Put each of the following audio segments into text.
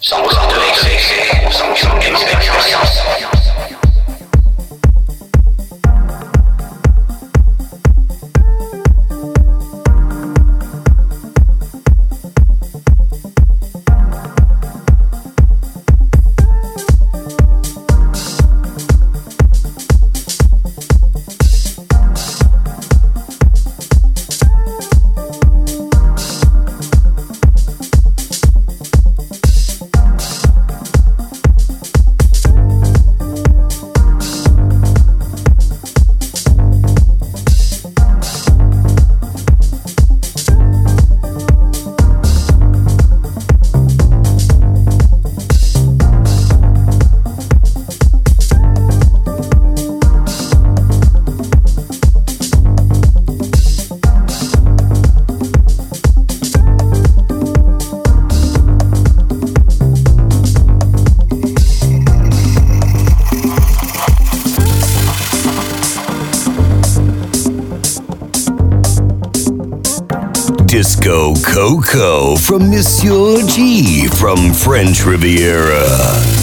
上路 Coco from Monsieur G from French Riviera.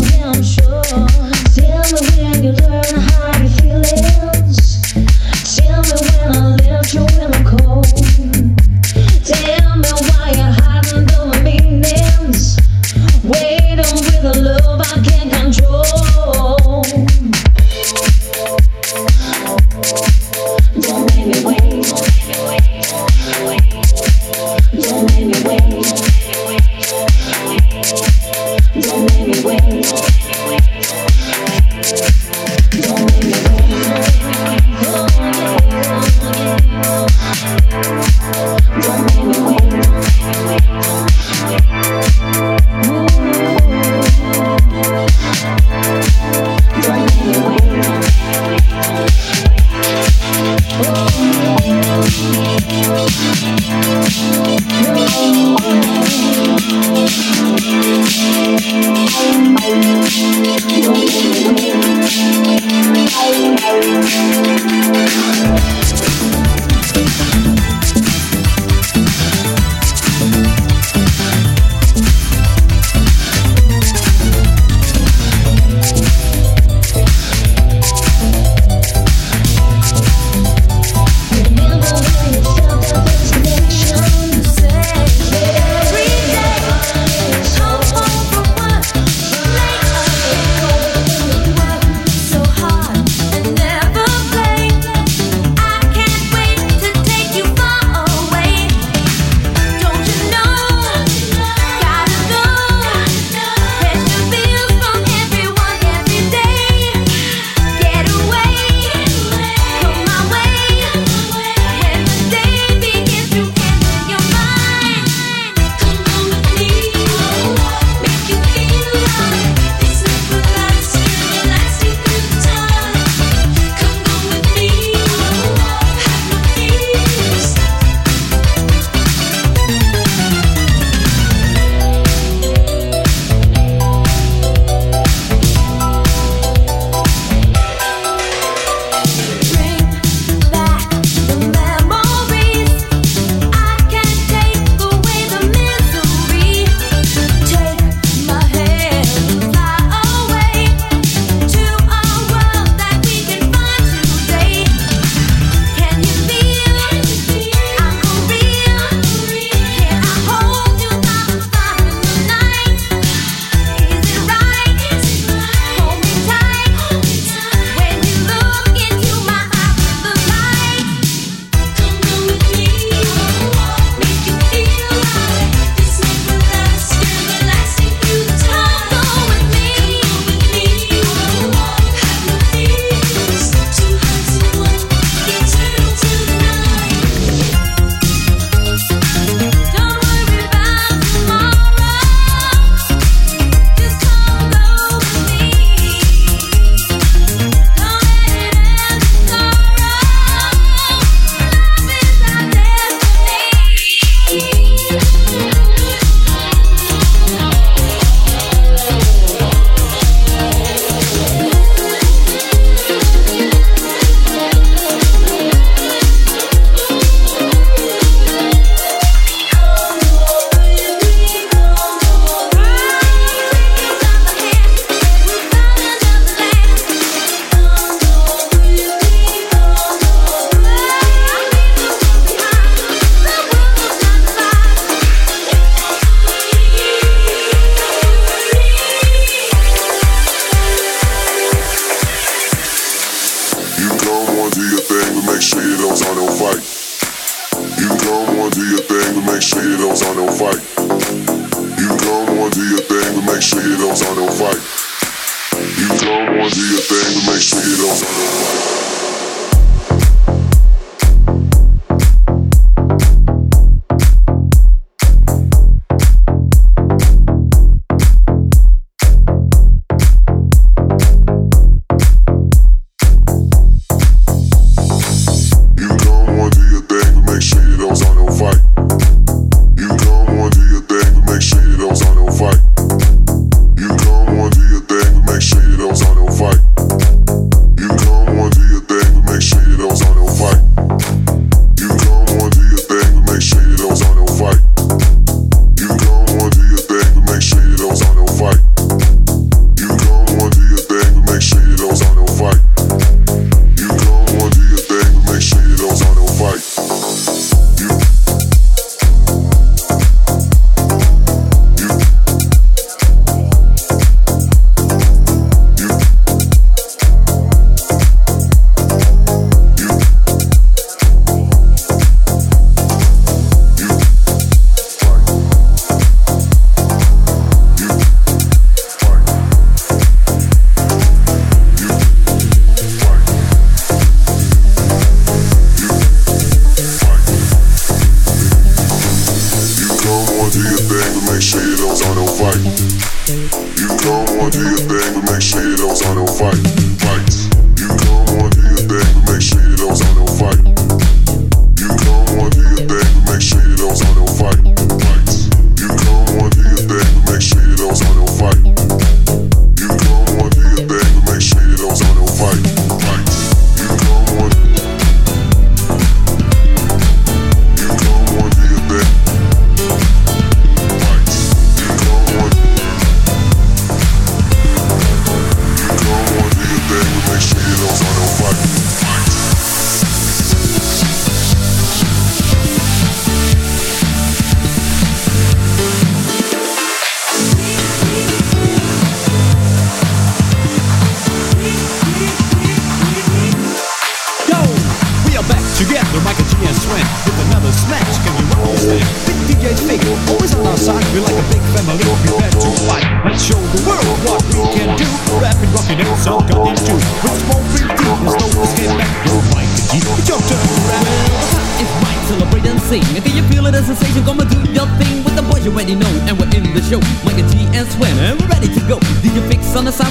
yeah, I'm sure.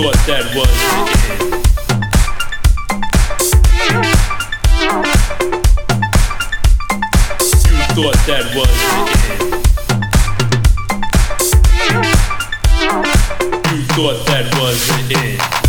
thought that was the end. thought that was the end. You thought that was the end.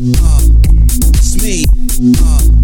uh, it's me, uh.